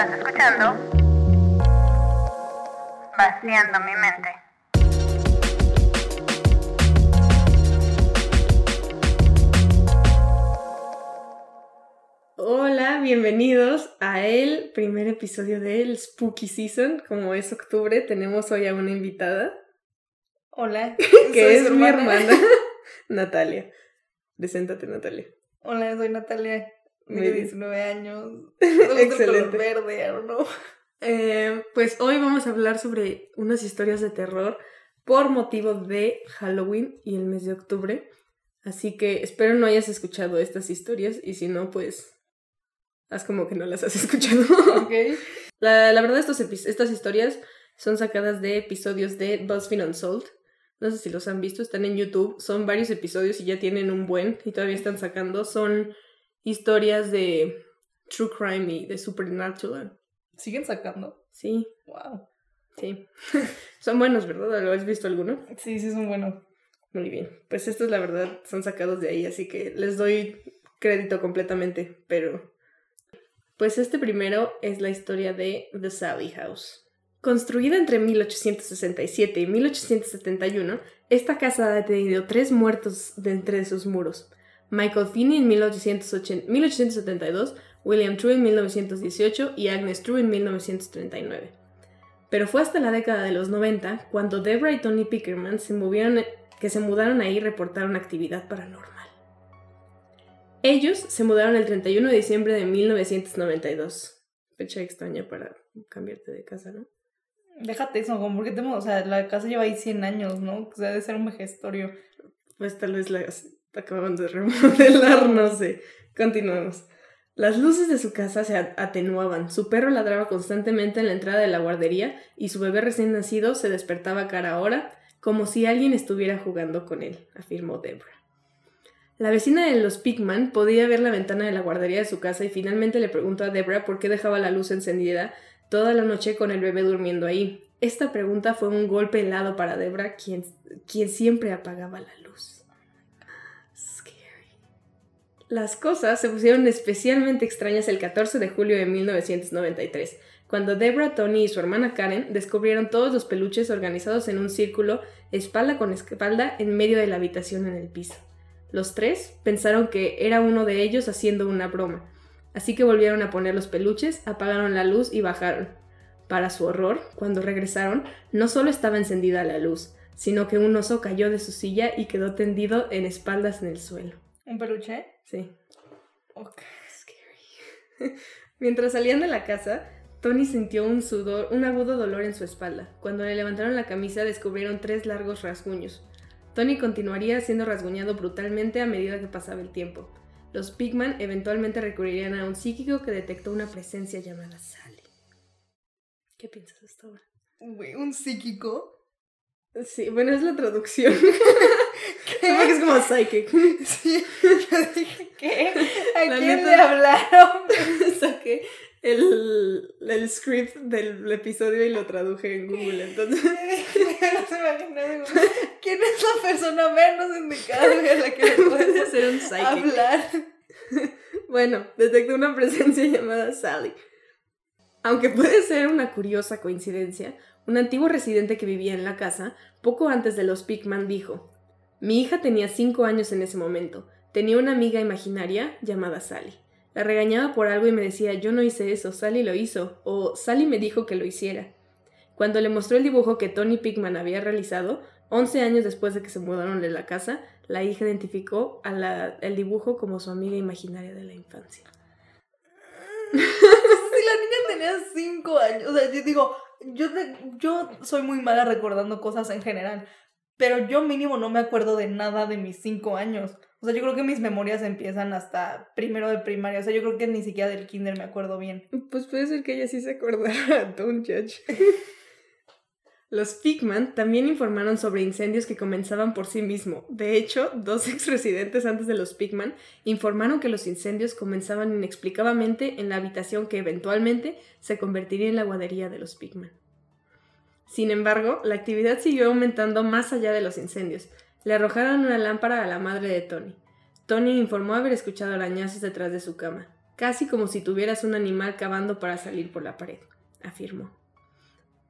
Estás escuchando Vaciando mi mente. Hola, bienvenidos a el primer episodio del Spooky Season. Como es octubre, tenemos hoy a una invitada. Hola, que soy es su mi hermana. hermana, Natalia. Preséntate, Natalia. Hola, soy Natalia, Bien. 19 años. Excelente. color verde, know. Eh, pues hoy vamos a hablar sobre unas historias de terror por motivo de Halloween y el mes de octubre. Así que espero no hayas escuchado estas historias y si no, pues haz como que no las has escuchado. Ok. La, la verdad, estos estas historias son sacadas de episodios de BuzzFeed Unsolved. No sé si los han visto, están en YouTube. Son varios episodios y ya tienen un buen y todavía están sacando. Son historias de True Crime y de Supernatural. ¿Siguen sacando? Sí, Wow. sí. son buenos, ¿verdad? ¿Lo has visto alguno? Sí, sí, son buenos. Muy bien. Pues estos, la verdad, son sacados de ahí, así que les doy crédito completamente, pero... Pues este primero es la historia de The Sally House. Construida entre 1867 y 1871, esta casa ha tenido tres muertos de entre sus muros. Michael Finney en 1880 1872, William True en 1918 y Agnes True en 1939. Pero fue hasta la década de los 90 cuando Deborah y Tony Pickerman se movieron, que se mudaron ahí y reportaron actividad paranormal. Ellos se mudaron el 31 de diciembre de 1992. Fecha extraña para cambiarte de casa, ¿no? Déjate eso, como porque tenemos, o sea, la casa lleva ahí 100 años, ¿no? O sea, debe ser un vejestorio. Pues tal vez las acaban de remodelar, no sé. Continuamos. Las luces de su casa se a- atenuaban, su perro ladraba constantemente en la entrada de la guardería y su bebé recién nacido se despertaba a cada hora como si alguien estuviera jugando con él, afirmó Deborah. La vecina de los Pigman podía ver la ventana de la guardería de su casa y finalmente le preguntó a Deborah por qué dejaba la luz encendida toda la noche con el bebé durmiendo ahí. Esta pregunta fue un golpe helado para Deborah, quien, quien siempre apagaba la luz. Las cosas se pusieron especialmente extrañas el 14 de julio de 1993, cuando Deborah, Tony y su hermana Karen descubrieron todos los peluches organizados en un círculo, espalda con espalda, en medio de la habitación en el piso. Los tres pensaron que era uno de ellos haciendo una broma, así que volvieron a poner los peluches, apagaron la luz y bajaron. Para su horror, cuando regresaron, no solo estaba encendida la luz, sino que un oso cayó de su silla y quedó tendido en espaldas en el suelo. ¿Un peluche? Sí. Ok. Scary. Mientras salían de la casa, Tony sintió un sudor, un agudo dolor en su espalda. Cuando le levantaron la camisa descubrieron tres largos rasguños. Tony continuaría siendo rasguñado brutalmente a medida que pasaba el tiempo. Los Pigman eventualmente recurrirían a un psíquico que detectó una presencia llamada Sally. ¿Qué piensas hasta ahora? ¿un psíquico? Sí, bueno, es la traducción. Supongo que es como psychic. Sí, yo dije, ¿qué? ¿A La quién neta- le hablaron? Saqué el, el script del episodio y lo traduje en Google. Entonces, No se ¿Quién es la persona menos indicada a la que le puede puedes ser un psychic. hablar? Bueno, detectó una presencia llamada Sally. Aunque puede ser una curiosa coincidencia, un antiguo residente que vivía en la casa, poco antes de los Pigman, dijo: Mi hija tenía cinco años en ese momento. Tenía una amiga imaginaria llamada Sally. La regañaba por algo y me decía: Yo no hice eso, Sally lo hizo, o Sally me dijo que lo hiciera. Cuando le mostró el dibujo que Tony Pigman había realizado, 11 años después de que se mudaron de la casa, la hija identificó a el dibujo como su amiga imaginaria de la infancia. si la niña tenía cinco años, o sea, yo digo, yo soy muy mala recordando cosas en general, pero yo mínimo no me acuerdo de nada de mis cinco años. O sea, yo creo que mis memorias empiezan hasta primero de primaria, o sea, yo creo que ni siquiera del kinder me acuerdo bien. Pues puede ser que ella sí se acordara, don't judge. Los Pigman también informaron sobre incendios que comenzaban por sí mismo. De hecho, dos exresidentes antes de los Pigman informaron que los incendios comenzaban inexplicablemente en la habitación que eventualmente se convertiría en la guardería de los Pigman. Sin embargo, la actividad siguió aumentando más allá de los incendios. Le arrojaron una lámpara a la madre de Tony. Tony informó haber escuchado arañazos detrás de su cama. casi como si tuvieras un animal cavando para salir por la pared, afirmó.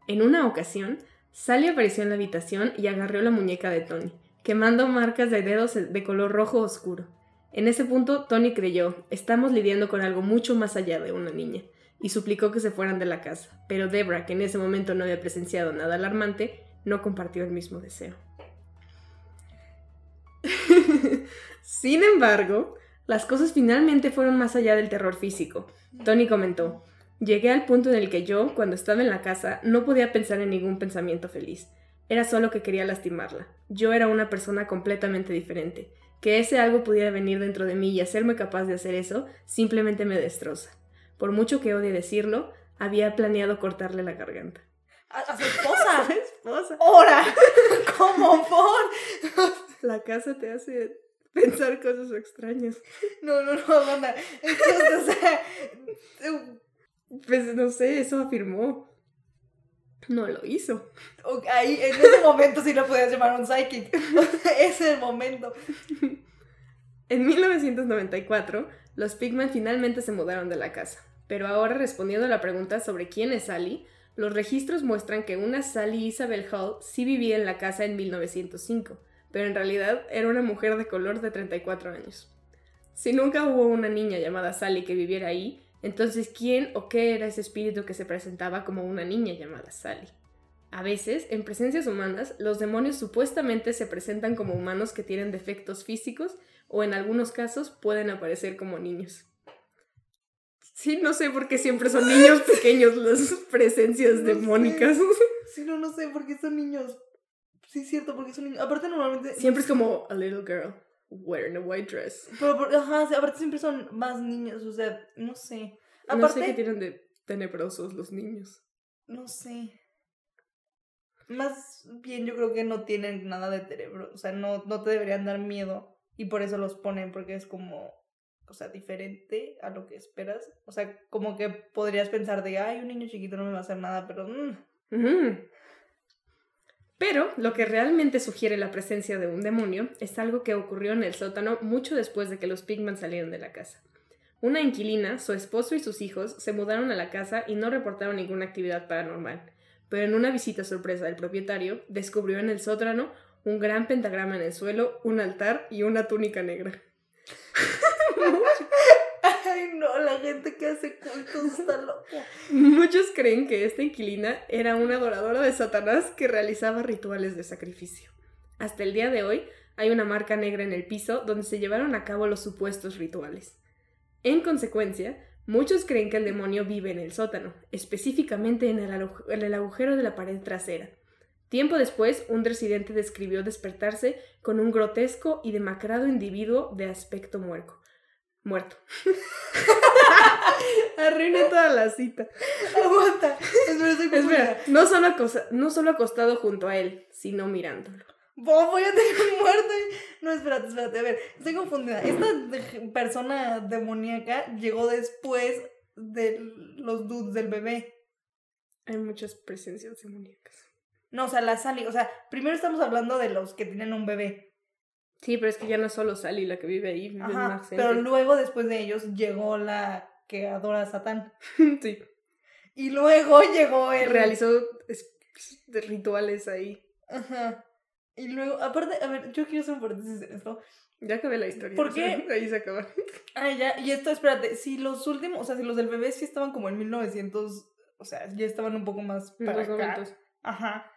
En una ocasión, Sally apareció en la habitación y agarró la muñeca de Tony, quemando marcas de dedos de color rojo oscuro. En ese punto, Tony creyó, estamos lidiando con algo mucho más allá de una niña, y suplicó que se fueran de la casa, pero Debra, que en ese momento no había presenciado nada alarmante, no compartió el mismo deseo. Sin embargo, las cosas finalmente fueron más allá del terror físico. Tony comentó, llegué al punto en el que yo, cuando estaba en la casa, no podía pensar en ningún pensamiento feliz. Era solo que quería lastimarla. Yo era una persona completamente diferente. Que ese algo pudiera venir dentro de mí y hacerme capaz de hacer eso, simplemente me destroza. Por mucho que odie decirlo, había planeado cortarle la garganta. A, a su esposa. Esposa. ¡Hora! ¿Cómo por? La casa te hace pensar cosas extrañas. No, no, no, banda. Entonces, o sea, Pues no sé, eso afirmó. No lo hizo. ahí, en ese momento sí lo podías llamar un psychic. Es el momento. En 1994, los Pigman finalmente se mudaron de la casa. Pero ahora, respondiendo a la pregunta sobre quién es Sally, los registros muestran que una Sally Isabel Hall sí vivía en la casa en 1905, pero en realidad era una mujer de color de 34 años. Si nunca hubo una niña llamada Sally que viviera ahí, entonces ¿quién o qué era ese espíritu que se presentaba como una niña llamada Sally? A veces, en presencias humanas, los demonios supuestamente se presentan como humanos que tienen defectos físicos o en algunos casos pueden aparecer como niños. Sí, no sé por qué siempre son niños pequeños las presencias No sé. demónicas. Sí, no, no sé, porque son niños. Sí, es cierto, porque son niños. Aparte, normalmente. Siempre es como a little girl wearing a white dress. Pero, por- ajá, sí, aparte siempre son más niños, o sea, no sé. No Aparte, sé qué tienen de tenebrosos los niños. no sé. Más bien yo creo que no tienen nada de cerebro, o sea, no, no te deberían dar miedo y por eso los ponen, porque es como, o sea, diferente a lo que esperas. O sea, como que podrías pensar de, ay, un niño chiquito no me va a hacer nada, pero... mm. Pero lo que realmente sugiere la presencia de un demonio es algo que ocurrió en el sótano mucho después de que los Pigman salieron de la casa. Una inquilina, su esposo y sus hijos se mudaron a la casa y no reportaron ninguna actividad paranormal, pero en una visita sorpresa del propietario descubrió en el sótano un gran pentagrama en el suelo, un altar y una túnica negra. Ay, no, la gente que hace cultos está loca. Muchos creen que esta inquilina era una adoradora de Satanás que realizaba rituales de sacrificio. Hasta el día de hoy hay una marca negra en el piso donde se llevaron a cabo los supuestos rituales. En consecuencia, muchos creen que el demonio vive en el sótano, específicamente en el, agujero de la pared trasera. Tiempo después, un residente describió despertarse con un grotesco y demacrado individuo de aspecto muerto. Muerto. Arruiné toda la cita. Aguanta. Espera, estoy. Espera, no solo, acosa- no solo acostado junto a él, sino mirándolo. Bobo, ya tengo muerto. No, espérate, espérate. A ver, estoy confundida. Esta persona demoníaca llegó después de los dudes del bebé. Hay muchas presencias demoníacas. No, o sea, la Sally. O sea, primero estamos hablando de los que tienen un bebé. Sí, pero es que ya no es solo Sally la que vive ahí, vive Ajá. más Pero luego, después de ellos, llegó la que adora a Satán. sí, Y luego llegó el. realizó es- de rituales ahí. Ajá. Y luego, aparte, a ver, yo quiero hacer un paréntesis en esto. Ya acabé la historia. ¿Por qué? Ahí se acaba. Ah, ya, y esto, espérate, si los últimos, o sea, si los del bebé sí estaban como en 1900, o sea, ya estaban un poco más para acá. Ajá.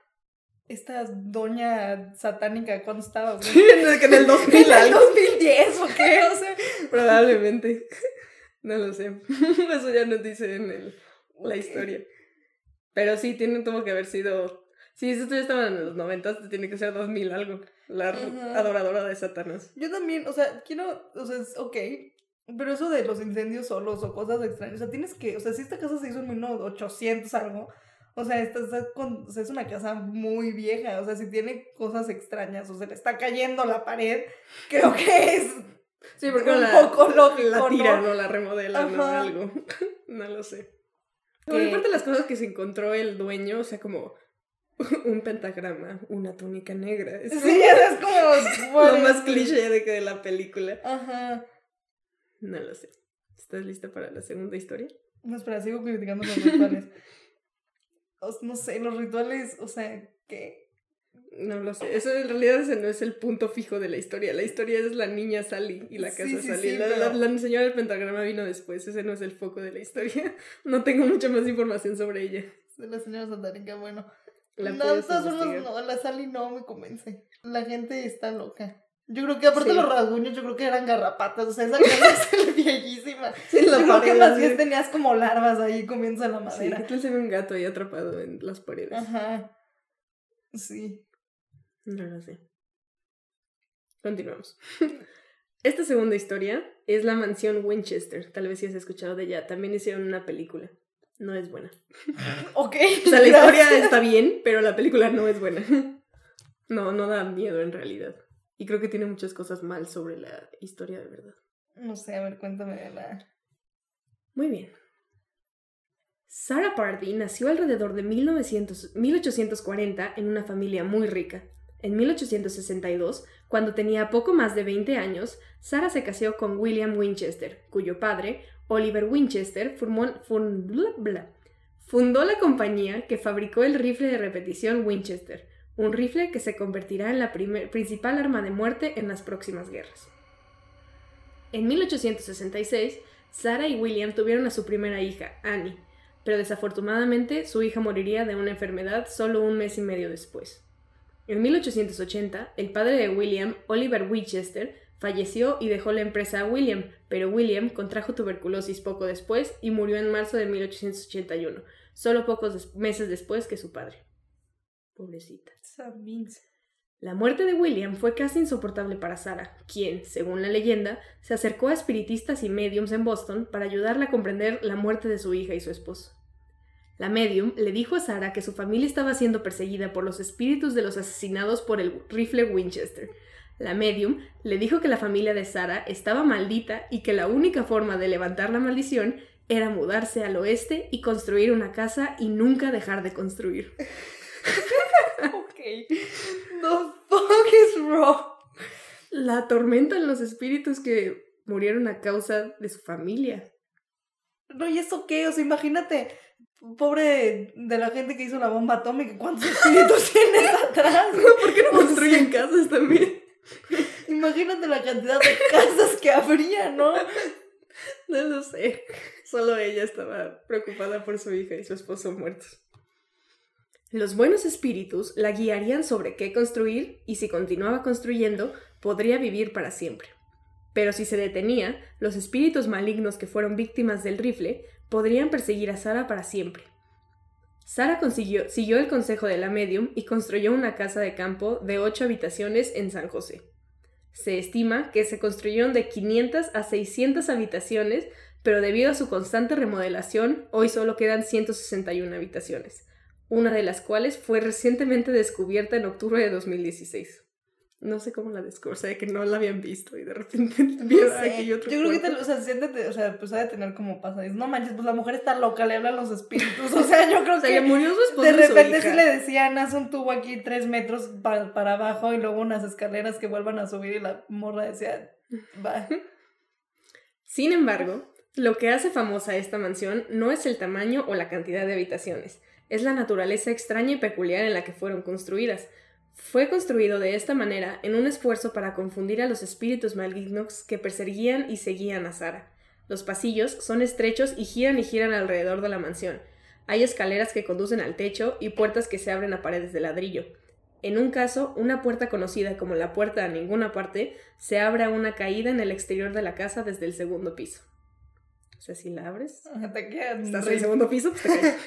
Esta doña satánica, ¿cuándo estaba? güey? Sí, en el 2000 ¿En el algo. 2010 o qué? O sea, Probablemente. No lo sé. Eso ya nos dice en el- la historia. Pero sí, tiene, tuvo que haber sido. Si esto ya estaba en los 90, tiene que ser 2000 algo. La adoradora de Satanás. yo también, o sea, quiero, o sea, es ok, pero eso de los incendios solos o cosas extrañas, o sea, tienes que, o sea, si esta casa se hizo en 1800 algo, o sea, esta, está con- o sea, es una casa muy vieja, o sea, si tiene cosas extrañas o se le está cayendo la pared, creo que es Sí, porque un la, poco lógico, la tiran ¿no? o la remodelan o algo. No lo sé. Que- Bueno, aparte las cosas que se encontró el dueño, o sea, como un pentagrama, una túnica negra. Es Sí, es como... lo más cliché de que de la película. Ajá. No lo sé. ¿Estás lista para la segunda historia? No, espera, sigo criticando los rituales. No sé, los rituales, o sea, ¿qué? No lo sé. Eso en realidad ese no es el punto fijo de la historia. La historia es la niña Sally y la casa Sí, sí, Sally. sí, la, pero- la- la señora del pentagrama vino después. Ese no es el foco de la historia. No tengo mucha más información sobre ella. De la señora bueno. La no, todas formas, no, la Sally no me convence. La gente está loca. Yo creo que aparte Sí. los rasguños, yo creo que eran garrapatas. O sea, esa casa es viejísima. Sí, yo creo que más bien tenías como larvas ahí comienza la Sí, madera. ¿qué tal se ve un gato ahí atrapado en las paredes? Ajá. Sí. No lo sé. Continuamos. Esta segunda historia es la mansión Winchester. Tal vez si has escuchado de ella. También hicieron una película. No es buena. Ok. O sea, la historia está bien, pero la película no es buena. No, no da miedo en realidad. Y creo que tiene muchas cosas mal sobre la historia de verdad. No sé, a ver, cuéntame de la. Muy bien. Sarah Pardy nació alrededor de 1900 1840 en una familia muy rica. En 1862, cuando tenía poco más de 20 años, Sarah se casó con William Winchester, cuyo padre, Oliver Winchester, formó- fun- bla, bla, fundó la compañía que fabricó el rifle de repetición Winchester, un rifle que se convertirá en la primer- principal arma de muerte en las próximas guerras. En 1866, Sarah y William tuvieron a su primera hija, Annie, pero desafortunadamente su hija moriría de una enfermedad solo un mes y medio después. En 1880, el padre de William, Oliver Winchester, falleció y dejó la empresa a William, pero William contrajo tuberculosis poco después y murió en marzo de 1881, solo pocos meses después que su padre. Pobrecita. La muerte de William fue casi insoportable para Sarah, quien, según la leyenda, se acercó a espiritistas y mediums en Boston para ayudarla a comprender la muerte de su hija y su esposo. La medium le dijo a Sarah que su familia estaba siendo perseguida por los espíritus de los asesinados por el rifle Winchester. La medium le dijo que la familia de Sarah estaba maldita y que la única forma de levantar la maldición era mudarse al oeste y construir una casa y nunca dejar de construir. Ok. The fuck is wrong? La atormentan los espíritus que murieron a causa de su familia. No, ¿y eso qué? O sea, imagínate, pobre de la gente que hizo la bomba atómica, ¿cuántos espíritus tienes atrás? ¿Por qué no construyen casas también? Imagínate la cantidad de casas que habría, ¿no? No lo sé. Solo ella estaba preocupada por su hija y su esposo muertos. Los buenos espíritus la guiarían sobre qué construir y si continuaba construyendo, podría vivir para siempre. Pero si se detenía, los espíritus malignos que fueron víctimas del rifle podrían perseguir a Sara para siempre. Sara siguió el consejo de la medium y construyó una casa de campo de ocho habitaciones en San José. Se estima que se construyeron de 500 a 600 habitaciones, pero debido a su constante remodelación, hoy solo quedan 161 habitaciones, una de las cuales fue recientemente descubierta en octubre de 2016. No sé cómo la descubrió, o sea, que no la habían visto y de repente vieron No sé, Yo creo que, cuarto. te, o sea, siéntate, o sea, pues ha de tener como pasa. dices, No manches, pues la mujer está loca, le hablan los espíritus. O sea, yo creo O sea, que murió su esposo de repente sí le decían, haz un tubo aquí tres metros pa- para abajo y luego unas escaleras que vuelvan a subir y la morra decía, va. Sin embargo, lo que hace famosa esta mansión no es el tamaño o la cantidad de habitaciones, es la naturaleza extraña y peculiar en la que fueron construidas. Fue construido de esta manera en un esfuerzo para confundir a los espíritus malignos que perseguían y seguían a Sara. Los pasillos son estrechos y giran y giran alrededor de la mansión. Hay escaleras que conducen al techo y puertas que se abren a paredes de ladrillo. En un caso, una puerta conocida como la puerta a ninguna parte se abre a una caída en el exterior de la casa desde el segundo piso. O sea, si la abres, Te quedas estás en el segundo piso, pues te caes.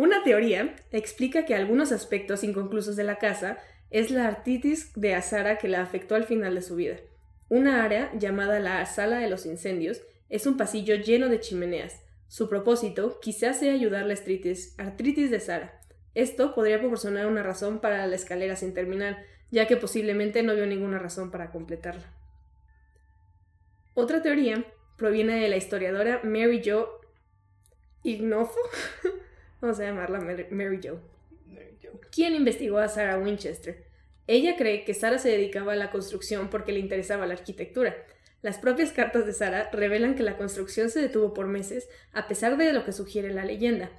Una teoría explica que algunos aspectos inconclusos de la casa es la artritis de Azara que la afectó al final de su vida. Una área llamada la sala de los incendios es un pasillo lleno de chimeneas. Su propósito quizás sea ayudar la artritis, artritis de Sara. Esto podría proporcionar una razón para la escalera sin terminar, ya que posiblemente no vio ninguna razón para completarla. Otra teoría proviene de la historiadora Mary Jo Ignofo, vamos a llamarla Mary Mary Jo, quien investigó a Sarah Winchester. Ella cree que Sarah se dedicaba a la construcción porque le interesaba la arquitectura. Las propias cartas de Sara revelan que la construcción se detuvo por meses, a pesar de lo que sugiere la leyenda.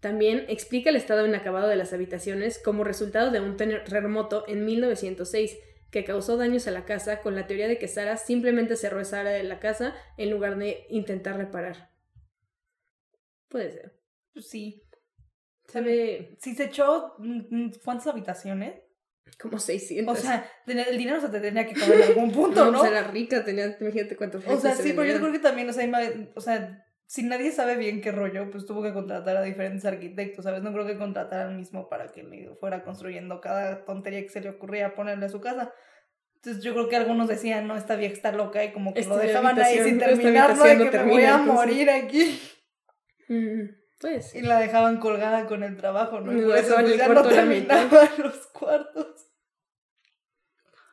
También explica el estado inacabado de las habitaciones como resultado de un terremoto en 1906 que causó daños a la casa con la teoría de que Sara simplemente cerró esa área de la casa en lugar de intentar reparar. Puede ser. Pues sí. Sabe Si se echó, mm, mm, ¿cuántas habitaciones? como 600. O sea, el dinero se te tenía que acabar en algún punto, no, ¿no? pues era rica, tenía, imagínate cuántos O sea, se sí, pero yo creo que también, o sea, o sea, si nadie sabe bien qué rollo, pues tuvo que contratar a diferentes arquitectos, ¿sabes? No creo que contratar al mismo para que le fuera construyendo cada tontería que se le ocurría ponerle a su casa. Entonces yo creo que algunos decían, no, esta vieja está loca y como que Esta lo dejaban ahí sin esta terminar, ¿no? habitación De que me termina, voy a entonces. morir aquí. Mm, pues. Y la dejaban colgada con el trabajo, ¿no? Y por eso, pues, el ya no terminaban los cuartos.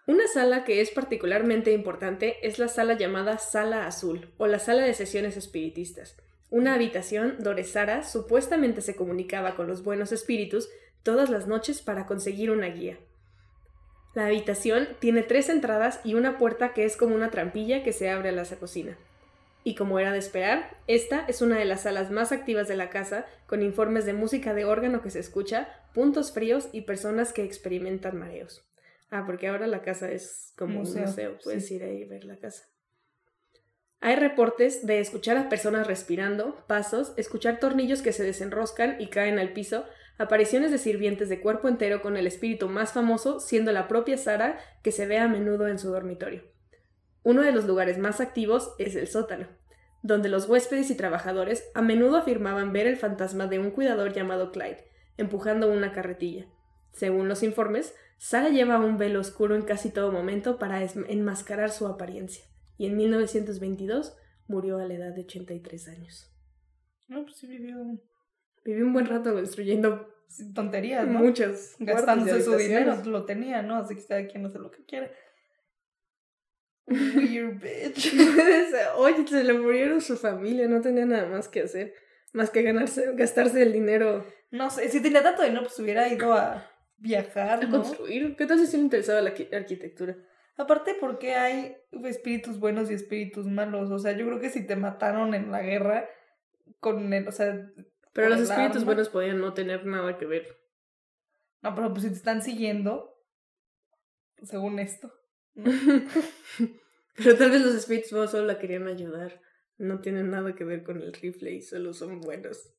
Una sala que es particularmente importante es la sala llamada Sala Azul o la sala de sesiones espiritistas, una habitación donde Sara supuestamente se comunicaba con los buenos espíritus todas las noches para conseguir una guía. La habitación tiene tres entradas y una puerta que es como una trampilla que se abre a la cocina. Y como era de esperar, esta es una de las salas más activas de la casa, con informes de música de órgano que se escucha, puntos fríos y personas que experimentan mareos. Ah, porque ahora la casa es como Museo, un museo, puedes sí. ir ahí y ver la casa. Hay reportes de escuchar a personas respirando, pasos, escuchar tornillos que se desenroscan y caen al piso, apariciones de sirvientes de cuerpo entero con el espíritu más famoso siendo la propia Sara que se ve a menudo en su dormitorio. Uno de los lugares más activos es el sótano, donde los huéspedes y trabajadores a menudo afirmaban ver el fantasma de un cuidador llamado Clyde, empujando una carretilla. Según los informes, Sara lleva un velo oscuro en casi todo momento para enmascarar su apariencia, y en 1922 murió a la edad de 83 años. No, pues sí vivió Vivió un buen rato construyendo tonterías, ¿no? y Gastándose su dinero, lo tenía, ¿no? Así que cada quien hace lo que quiere. Weird bitch. Oye, se le murieron su familia, no tenía nada más que hacer, más que ganarse, gastarse el dinero No sé, si tenía tanto dinero, pues hubiera ido a viajar, a ¿no? construir. ¿Qué tal si sí le interesaba la arqui- arquitectura? Aparte, porque hay espíritus buenos y espíritus malos? O sea, yo creo que si te mataron en la guerra con el, o sea, Pero los espíritus arma. buenos podían no tener nada que ver. no, pero pues si te están siguiendo, según esto. ¿No? Pero tal vez los buenos solo la querían ayudar. No tienen nada que ver con el rifle y solo son buenos.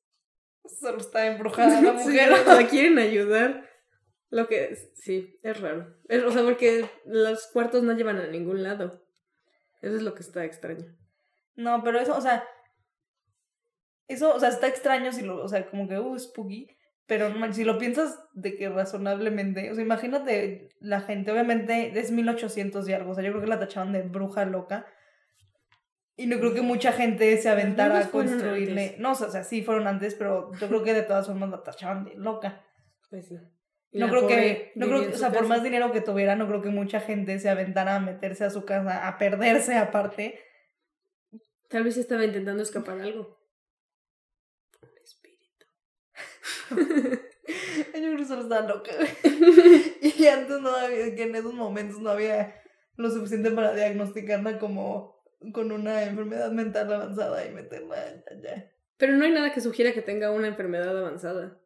Solo está embrujada la Sí, mujer. la quieren ayudar. Lo que es, sí, es raro. Es- o sea, porque los cuartos no llevan a ningún lado. Eso es lo que está extraño. No, pero eso, o sea, eso, o sea, está extraño si lo, o sea, como que, uh, spooky, pero si lo piensas de que razonablemente, o sea, imagínate la gente, obviamente es 1800 y algo, o sea, yo creo que la tachaban de bruja loca. Y no creo que mucha gente se aventara a construirle. No, o sea, sí fueron antes, pero yo creo que de todas formas la tachaban de loca. Pues sí. No creo que, no creo que, o sea, por más dinero que tuviera, no creo que mucha gente se aventara a meterse a su casa, a perderse aparte. Tal vez estaba intentando escapar algo. Un espíritu. Yo creo que solo estaba loca. y antes no había, que en esos momentos no había lo suficiente para diagnosticarla como con una enfermedad mental avanzada y meterla allá. Pero no hay nada que sugiera que tenga una enfermedad avanzada.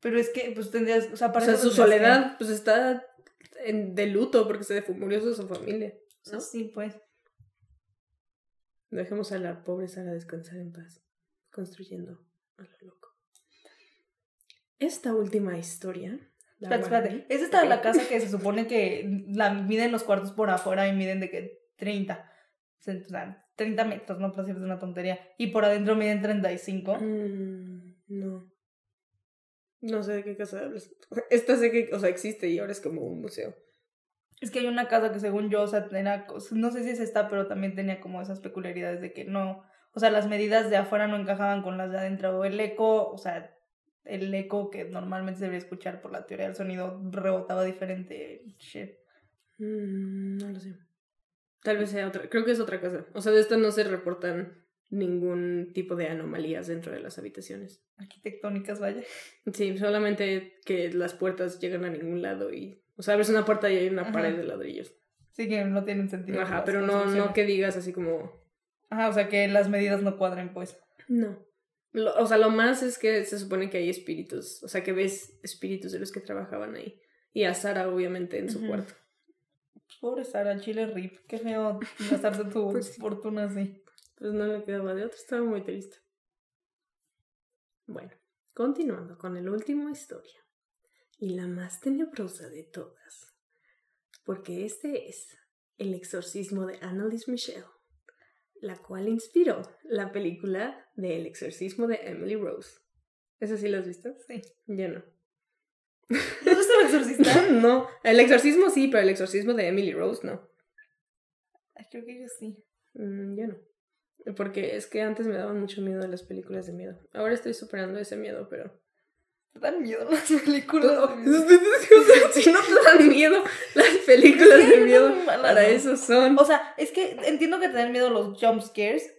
Pero es que, pues tendrías, o sea, O para sea, eso su que- soledad, pues está en, de luto porque se murió su familia. ¿no? Sí, pues. Dejemos a la pobre Sara descansar en paz, construyendo a lo loco. Esta última historia. la Espérate, espérate. Es esta la casa que se supone que la miden los cuartos por afuera y miden de que 30. O sea, 30 metros, no para decirte una tontería. Y por adentro miden 35. Mm, no. No sé de qué casa hablas. Esta sé que, o sea, existe y ahora es como un museo. Es que hay una casa que según yo, o sea, no sé si es esta, pero también tenía como esas peculiaridades de que no, o sea, las medidas de afuera no encajaban con las de adentro. O el eco, o sea, el eco que normalmente se debería escuchar por la teoría del sonido rebotaba diferente. Shit. Mm, no lo sé. Tal vez sea otra. Creo que es otra casa. O sea, de esta no se reportan ningún tipo de anomalías dentro de las habitaciones. Arquitectónicas, vaya. Sí, solamente que las puertas llegan a ningún lado y... O sea, abres una puerta y hay una Ajá. pared de ladrillos. Sí que no tienen sentido. Ajá, pero no, no que digas así como. Ajá, o sea que las medidas no cuadren, pues. No. Lo- o sea, lo más es que se supone que hay espíritus. O sea, que ves espíritus de los que trabajaban ahí. Y a Sara, obviamente, en su cuarto. Pobre Sara, chile rip. Qué feo gastarse tu Pues fortuna así. Pues no le quedaba de otra, estaba muy triste. Bueno, continuando con la última historia. Y la más tenebrosa de todas. Porque este es el exorcismo de Annalise Michelle, la cual inspiró la película de El exorcismo de Emily Rose. ¿Eso sí lo has visto? Sí. Yo no. ¿No has visto el exorcista? no, el exorcismo sí, pero el exorcismo de Emily Rose no. Creo que yo sí. Mm, yo no. Porque es que antes me daban mucho miedo las películas de miedo. Ahora estoy superando ese miedo, pero... ¿Te dan miedo las películas? O de miedo? sea, si no te dan miedo las películas Es que de miedo, malas, para ¿no? eso son. O sea, es que entiendo que te dan miedo los jump scares,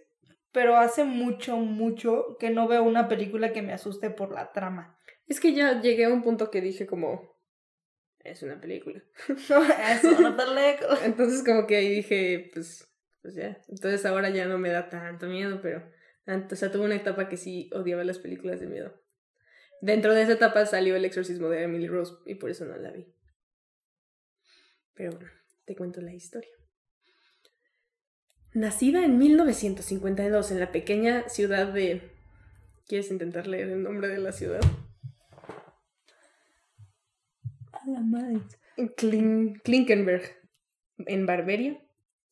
pero hace mucho, mucho que no veo una película que me asuste por la trama. Es que ya llegué a un punto que dije como... Es una película. No. Entonces como que ahí dije, pues, pues ya. Entonces ahora ya no me da tanto miedo, pero... O sea, tuve una etapa que sí odiaba las películas de miedo. Dentro de esa etapa salió el exorcismo de Emily Rose y por eso no la vi. Pero bueno, te cuento la historia. Nacida en 1952 en la pequeña ciudad de... ¿Quieres intentar leer el nombre de la ciudad? A la madre. Klin- Klinkenberg, en Barberia.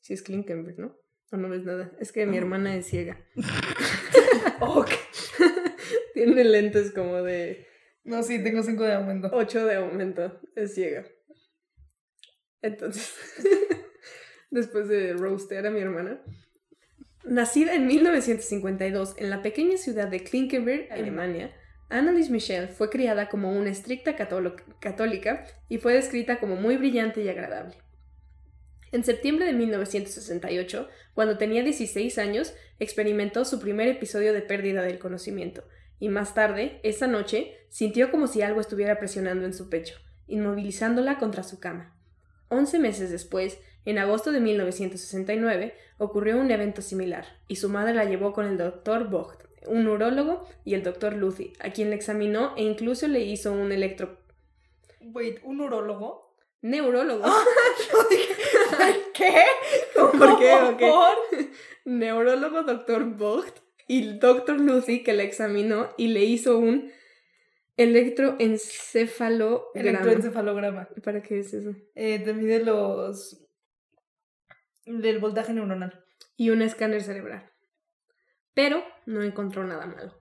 Sí es Klinkenberg, ¿no? O no ves nada. Es que mi hermana es ciega. Ok. Tiene lentes como de No, sí, tengo cinco de aumento. 8 de aumento. Es ciega. Entonces, después de roastear a mi hermana. Nacida en 1952 en la pequeña ciudad de Klinkenberg, Alemania, Annalise Michel fue criada como una estricta católica y fue descrita como muy brillante y agradable. En septiembre de 1968, cuando tenía 16 años, experimentó su primer episodio de pérdida del conocimiento, y más tarde, esa noche, sintió como si algo estuviera presionando en su pecho, inmovilizándola contra su cama. Once meses después, en agosto de 1969, ocurrió un evento similar, y su madre la llevó con el doctor Vogt, un neurólogo, y el doctor Lucy, a quien le examinó e incluso le hizo un electro... Wait, ¿un urólogo? Neurólogo. Dije, "Ay, ¿qué? ¿Por qué? ¿Por? Neurólogo doctor Vogt y el doctor Lucy que la examinó y le hizo un electroencefalograma. Electroencefalograma. ¿Para qué es eso? Eh, te mide los... del voltaje neuronal. y un escáner cerebral. Pero no encontró nada malo.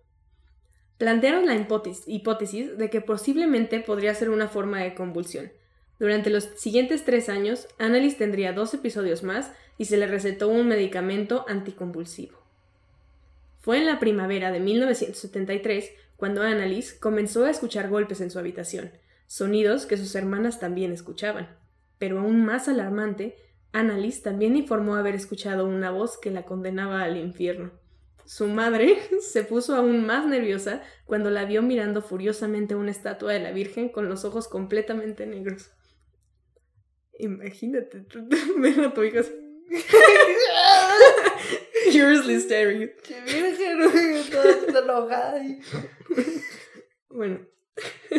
Plantearon la hipótesis, hipótesis de que posiblemente podría ser una forma de convulsión. Durante los siguientes tres años, Annalise tendría dos episodios más y se le recetó un medicamento anticonvulsivo. Fue en la primavera de 1973 cuando Annalise comenzó a escuchar golpes en su habitación, sonidos que sus hermanas también escuchaban. Pero aún más alarmante, Annalise también informó haber escuchado una voz que la condenaba al infierno. Su madre se puso aún más nerviosa cuando la vio mirando furiosamente una estatua de la Virgen con los ojos completamente negros. Imagínate, ver a tu hija furiously staring. Che, virgen, toda enojada. y- Bueno,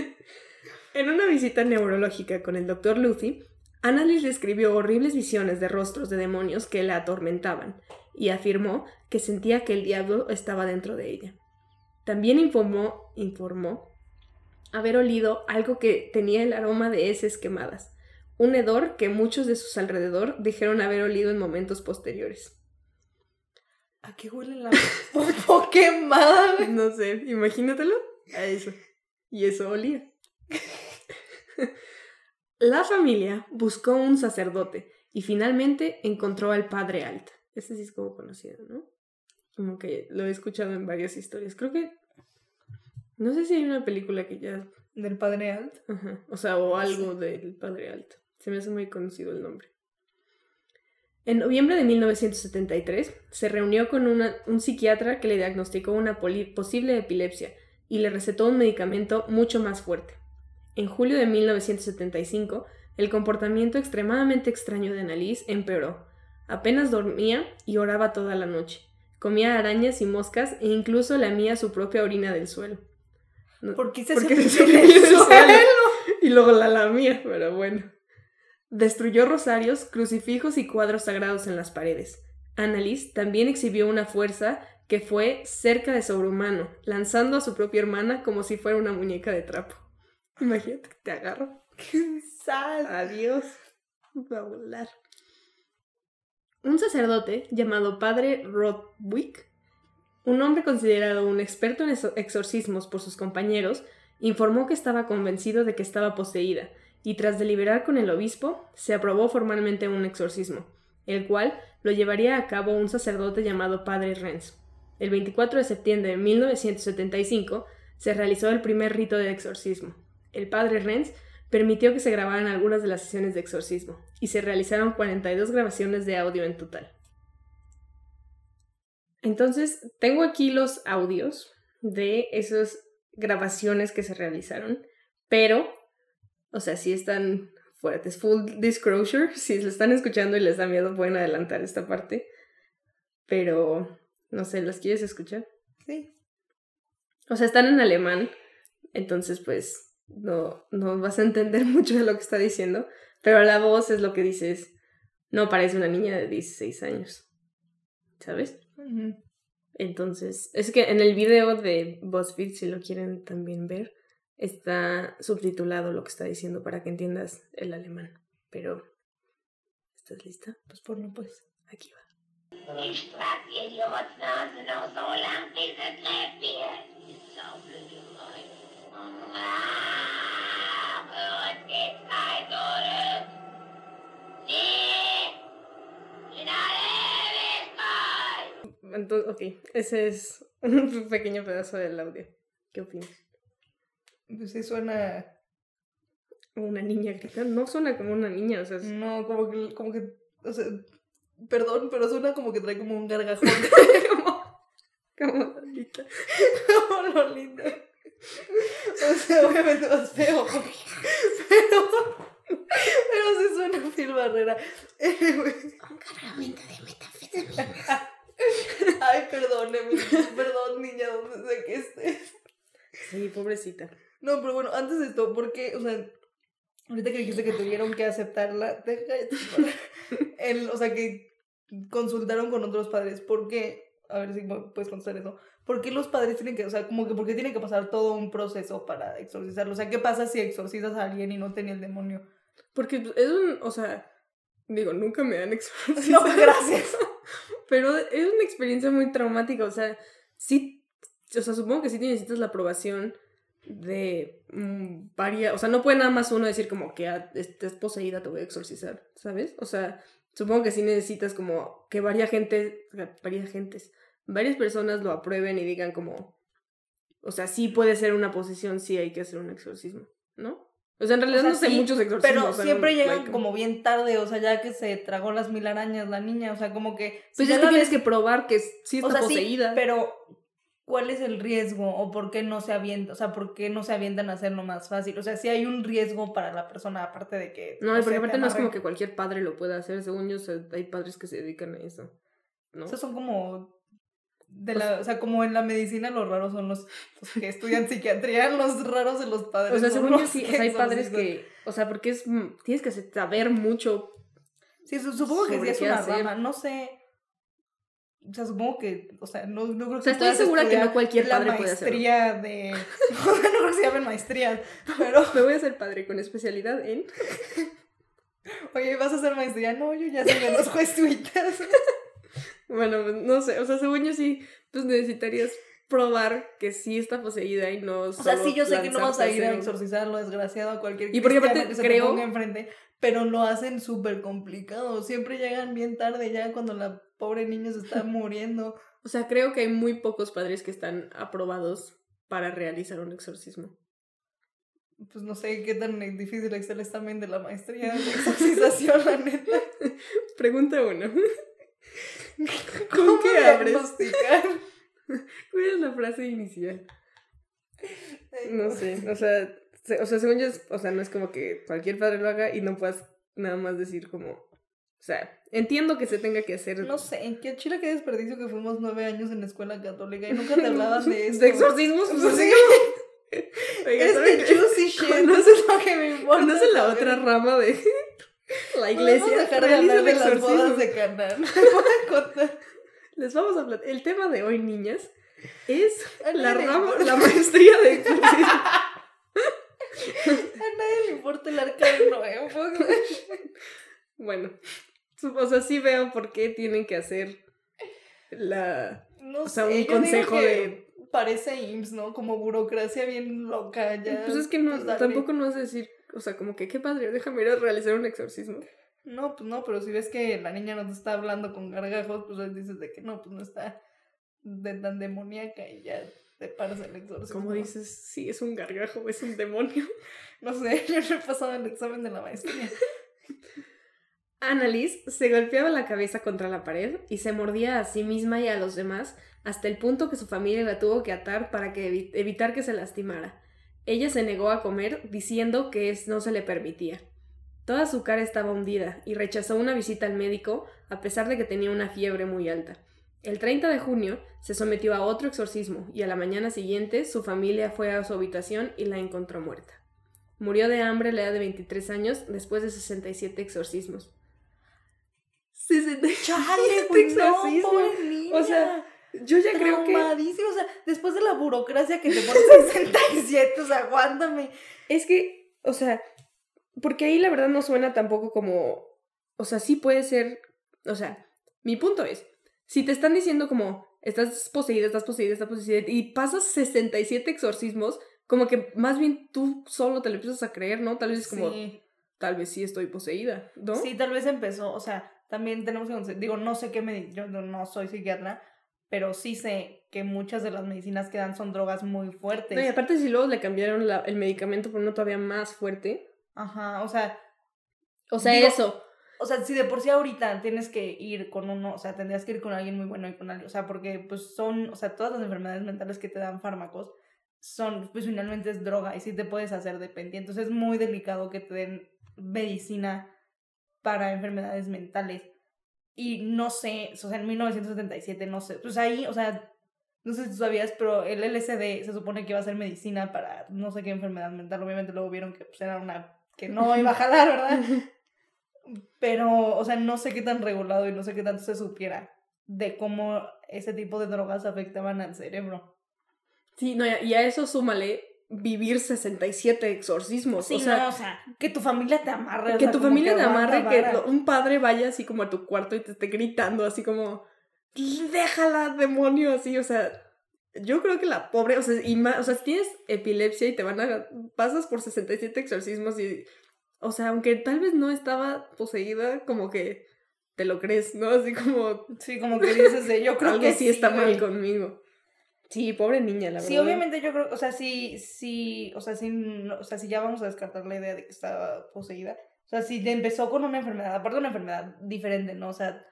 en una visita neurológica con el doctor Lucy, Annalise describió horribles visiones de rostros de demonios que la atormentaban y afirmó que sentía que el diablo estaba dentro de ella. También informó, informó haber olido algo que tenía el aroma de heces quemadas, un hedor que muchos de sus alrededor dijeron haber olido en momentos posteriores. ¿A qué huele la popó quemada? güey? No sé, imagínatelo a eso. Y eso olía. La familia buscó un sacerdote y finalmente encontró al padre Alt. Este sí es como conocido, ¿no? Como que lo he escuchado en varias historias. Creo que. No sé si hay una película que ya. Del padre Alt. Ajá, o sea, o algo del padre Alt. Se me hace muy conocido el nombre. En noviembre de 1973 se reunió con una- un psiquiatra que le diagnosticó una posible epilepsia y le recetó un medicamento mucho más fuerte. En julio de 1975 el comportamiento extremadamente extraño de Annalise empeoró. Apenas dormía y oraba toda la noche. Comía arañas y moscas e incluso lamía su propia orina del suelo. No- ¿Por qué se porque se en pipí el suelo. Y luego la lamía, pero bueno. Destruyó rosarios, crucifijos y cuadros sagrados en las paredes. Annalise también exhibió una fuerza que fue cerca de sobrehumano, lanzando a su propia hermana como si fuera una muñeca de trapo. Imagínate que te agarro. Qué sad. Adiós. Va a volar. Un sacerdote llamado Padre Rodwick, un hombre considerado un experto en exo- exorcismos por sus compañeros, informó que estaba convencido de que estaba poseída, y tras deliberar con el obispo, se aprobó formalmente un exorcismo, el cual lo llevaría a cabo un sacerdote llamado Padre Renz. El 24 de septiembre de 1975 se realizó el primer rito de exorcismo. El Padre Renz permitió que se grabaran algunas de las sesiones de exorcismo, y se realizaron 42 grabaciones de audio en total. Entonces, tengo aquí los audios de esas grabaciones que se realizaron, pero, o sea, sí están fuertes. Full disclosure, si lo están escuchando y les da miedo, pueden adelantar esta parte. Pero, no sé, ¿las quieres escuchar? Sí. O sea, están en alemán, entonces pues no, no vas a entender mucho de lo que está diciendo, pero la voz es lo que dices, no parece una niña de 16 años, ¿sabes? Entonces, es que en el video de BuzzFeed, si lo quieren también ver, está subtitulado lo que está diciendo para que entiendas el alemán, pero ¿estás lista? Pues ponlo pues. Aquí va. Entonces, ok, ese es un pequeño pedazo del audio. ¿Qué opinas? Pues sí suena. Una niña gritando. No suena como una niña, o sea, es- No, como que. Como que o sea, perdón, pero suena como que trae como un gargajón. como, como Lolita. como lo lindo. O sea, obviamente más feo. Pero. Pero sí suena Phil Barrera. Un cargamento de metafetamina. Ay, perdóneme. Perdón, niña, donde sea que estés. Sí, pobrecita. No, pero bueno, antes de esto, porque, o sea, ahorita que dijiste que tuvieron que aceptarla, deja de chupar. el, o sea, que consultaron con otros padres, ¿por qué? A ver si puedes contestar eso. ¿Por qué los padres tienen que, o sea, como que, por qué tiene que pasar todo un proceso para exorcizarlo? O sea, ¿qué pasa si exorcizas a alguien y no tenía el demonio? Porque es un, o sea, digo, nunca me han exorcizado. No, gracias. Pero es una experiencia muy traumática, o sea, sí, o sea, supongo que sí necesitas la aprobación de mm, varias, o sea, no puede nada más uno decir como que ah, estés poseída, te voy a exorcizar, ¿sabes? O sea, supongo que sí necesitas como que varias gente, o varias gentes, varias personas lo aprueben y digan como, o sea, sí puede ser una posesión, sí hay que hacer un exorcismo, ¿no? O sea, en realidad sea, no sé sí, muchos exorcismos. Pero pero, siempre llegan like, como bien tarde, o sea, ya que se tragó las mil arañas la niña, o sea, como que... Pues si ya tienes que probar que sí está o sea, poseída. sí, pero ¿cuál es el riesgo o por qué no se avienta, o sea, por qué no se avientan a hacerlo más fácil? O sea, si hay un riesgo para la persona aparte de que No, porque te aparte no es como que cualquier padre lo pueda hacer. Según yo, o sea, hay padres que se dedican a eso. ¿No? Esos son como de la, o sea, como en la medicina los raros son los, los que estudian psiquiatría, los raros de los padres. O sea, según yo sí, o sea, hay padres que, o sea, porque es, tienes que saber mucho. Sí, su- supongo que sí es una rama, no sé. O sea, supongo que, o sea, no, no creo que O sea, estoy segura que no cualquier la padre puede hacerlo. maestría de... no creo que se llamen maestrías, pero... Me voy a hacer padre con especialidad en. Oye, ¿vas a hacer maestría? No, yo ya sé de los jesuitas. Bueno, pues, no sé, o sea, según yo sí, pues necesitarías probar que sí está poseída y no. O sea, sí, yo sé que no vas a ir a exorcizarlo desgraciado a cualquier Y porque aparte que se creo- ponga enfrente, pero lo hacen súper complicado. Siempre llegan bien tarde ya cuando la pobre niña se está muriendo. O sea, creo que hay muy pocos padres que están aprobados para realizar un exorcismo. Pues no sé qué tan difícil es el examen de la maestría de exorcización, la neta. Pregunta uno. ¿Con ¿Cómo qué abres? ¿Cuál es la frase inicial? No sé, o sea, se- o sea, según yo, o sea, no es como que cualquier padre lo haga y no puedas nada más decir como, o sea, entiendo que se tenga que hacer No sé, en qué chile qué desperdicio que fuimos nueve años en la escuela católica y nunca te hablaban de esto. de exorcismos, pues así Sí. Oiga, Es ¿saben de qué? juicy shit, no es lo que me importa. ¿Conoce la otra rama de la iglesia? dejar de hablar de las bodas de Canaán. Les vamos a hablar. El tema de hoy, niñas, es la rama, la maestría de exorcismo. A nadie le importa el arca de Noé. Bueno, o sea, sí veo por qué tienen que hacer la... No O sea, sé, un consejo de- Parece IMSS, ¿no? Como burocracia bien loca ya. Pues es que no, pues tampoco no es decir, o sea, como que qué padre, déjame ir a realizar un exorcismo. No, pues no, pero si ves que la niña no te está hablando con gargajos, pues dices de que no, pues no está de tan demoníaca y ya te paras el exorcismo. Como dices, sí, es un gargajo, es un demonio. No sé, yo no he pasado el examen de la maestría. Annalise se golpeaba la cabeza contra la pared y se mordía a sí misma y a los demás hasta el punto que su familia la tuvo que atar para evitar que se lastimara. Ella se negó a comer diciendo que no se le permitía. Toda su cara estaba hundida y rechazó una visita al médico a pesar de que tenía una fiebre muy alta. El 30 de junio se sometió a otro exorcismo y a la mañana siguiente su familia fue a su habitación y la encontró muerta. Murió de hambre a la edad de 23 años después de 67 exorcismos. 67 Chale, güey, no, pobre niña. O sea, Yo ya creo que o sea, después de la burocracia que te pones 67, o sea, aguántame. es que, o sea, porque ahí la verdad no suena tampoco como, o sea, sí puede ser, o sea, mi punto es, si te están diciendo como, estás poseída, estás poseída, estás poseída, y pasas 67 exorcismos, como que más bien tú solo te lo empiezas a creer, ¿no? Tal vez es como, Sí. tal vez sí estoy poseída, ¿no? Sí, tal vez empezó, o sea, también tenemos que, digo, no sé qué, medi- yo no no soy psiquiatra, pero sí sé que muchas de las medicinas que dan son drogas muy fuertes. No, y aparte si luego le cambiaron la- el medicamento por uno todavía más fuerte. Ajá, o sea, O sea, Digo- eso. o sea, si de por sí ahorita tienes que ir con uno, o sea, tendrías que ir con alguien muy bueno y con alguien, o sea, porque pues son, o sea, todas las enfermedades mentales que te dan fármacos son, pues finalmente es droga y sí te puedes hacer dependiente. Entonces es muy delicado que te den medicina para enfermedades mentales. Y no sé, o sea, en 1977, no sé, pues ahí, o sea, no sé si tú sabías, pero el LSD se supone que iba a ser medicina para no sé qué enfermedad mental. Obviamente luego vieron que pues, era una que no iba a jalar, ¿verdad? Pero, o sea, no sé qué tan regulado y no sé qué tanto se supiera de cómo ese tipo de drogas afectaban al cerebro. Sí, no, y a eso súmale vivir 67 exorcismos. Sí, o sea, no, o sea, que tu familia te amarre. o que sea, tu familia que te amarre, que un padre vaya así como a tu cuarto y te esté gritando así como, déjala, demonio, así, o sea, yo creo que la pobre, o sea, y ma- o sea, si tienes epilepsia y te van a, pasas por 67 exorcismos y, o sea, aunque tal vez no estaba poseída, como que te lo crees, ¿no? Así como, Sí, como que dices de yo creo algo que sí está mal conmigo. Sí, pobre niña, la verdad. Sí, obviamente yo creo, o sea, sí, sí, o sea, sí, no- o sea, si ya vamos a descartar la idea de que estaba poseída, o sea, si te empezó con una enfermedad, aparte de una enfermedad diferente, ¿no? O sea,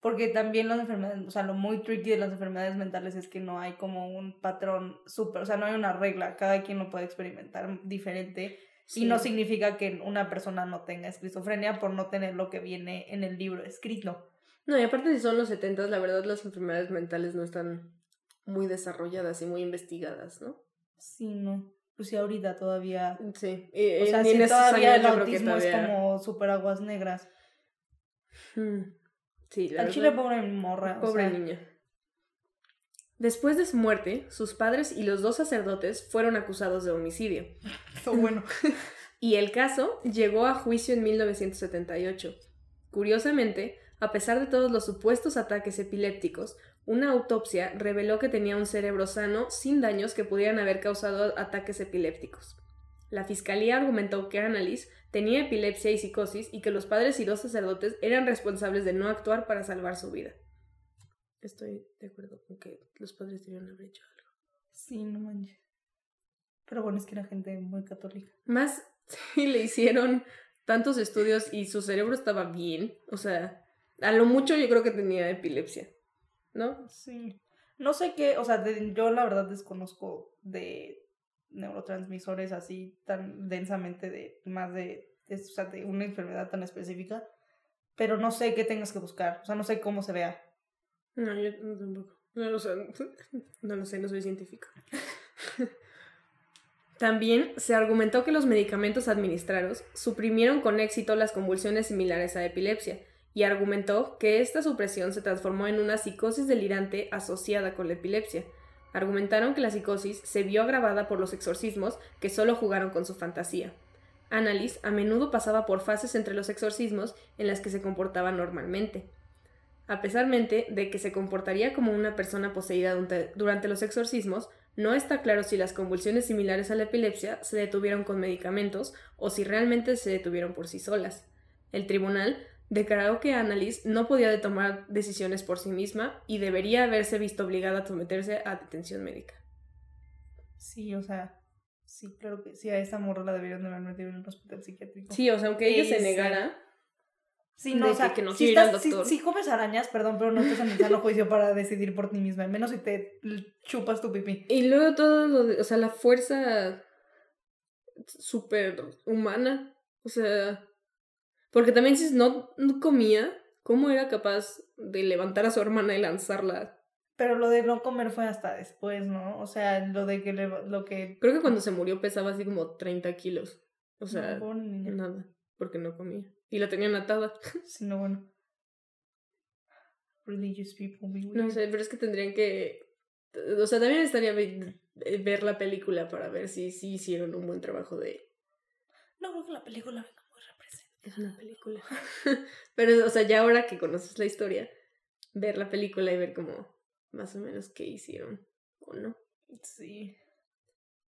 porque también las enfermedades, o sea, lo muy tricky de las enfermedades mentales es que no hay como un patrón súper, o sea, no hay una regla, cada quien lo puede experimentar diferente Sí. y no significa que una persona no tenga esquizofrenia por no tener lo que viene en el libro escrito. No, y aparte si son los 70, la verdad las enfermedades mentales no están muy desarrolladas y muy investigadas, ¿no? Sí, no. Pues sí, ahorita todavía Sí. eh, O sea, esos todavía años el autismo es como super aguas negras. Mm, Sí, la Al chile, pobre morra. o pobre sea, niña. Después de su muerte, sus padres y los dos sacerdotes fueron acusados de homicidio. fue bueno. Y el caso llegó a juicio en 1978. Curiosamente, a pesar de todos los supuestos ataques epilépticos, una autopsia reveló que tenía un cerebro sano sin daños que pudieran haber causado ataques epilépticos. La fiscalía argumentó que Annalise tenía epilepsia y psicosis y que los padres y dos sacerdotes eran responsables de no actuar para salvar su vida. Estoy de acuerdo con que los padres debieron haber hecho algo. Sí, no manches. Pero bueno, es que era gente muy católica. Más si le hicieron tantos estudios y su cerebro estaba bien. O sea, a lo mucho yo creo que tenía epilepsia. ¿No? Sí. No sé qué, o sea, de- yo la verdad desconozco de neurotransmisores así tan densamente de más de, de- o sea, de una enfermedad tan específica. Pero no sé qué tengas que buscar. O sea, no sé cómo se vea. No, yo no, tampoco. No lo sé, no lo sé, no soy científico. También se argumentó que los medicamentos administrados suprimieron con éxito las convulsiones similares a epilepsia y argumentó que esta supresión se transformó en una psicosis delirante asociada con la epilepsia. Argumentaron que la psicosis se vio agravada por los exorcismos que solo jugaron con su fantasía. Annalise a menudo pasaba por fases entre los exorcismos en las que se comportaba normalmente. A pesar de que se comportaría como una persona poseída durante los exorcismos, no está claro si las convulsiones similares a la epilepsia se detuvieron con medicamentos o si realmente se detuvieron por sí solas. El tribunal declaró que Annalise no podía de tomar decisiones por sí misma y debería haberse visto obligada a someterse a detención médica. Sí, o sea, sí, claro que sí, a esa morra la debieron de haber metido en un hospital psiquiátrico. Sí, o sea, aunque ella se negara, Sí, no, o sea, que no si, al estás- si- si comes arañas, perdón, pero no estás en el sano juicio para decidir por ti misma, menos si te chupas tu pipí. Y luego todo lo de, o sea, la fuerza súper humana, o sea, porque también si no, no comía, ¿cómo era capaz de levantar a su hermana y lanzarla? Pero lo de no comer fue hasta después, ¿no? O sea, lo de que le, lo que... Creo que cuando se murió pesaba así como 30 kilos, o sea, no, nada, porque no comía. Y la tenían atada. Sí, no, bueno. Religious people No weird. sé, pero es que tendrían que... O sea, también estaría ve- ver la película para ver si sí hicieron un buen trabajo de... No creo que la película. Es una película. Pero, o sea, ya ahora que conoces la historia, ver la película y ver como más o menos qué hicieron o no. Sí.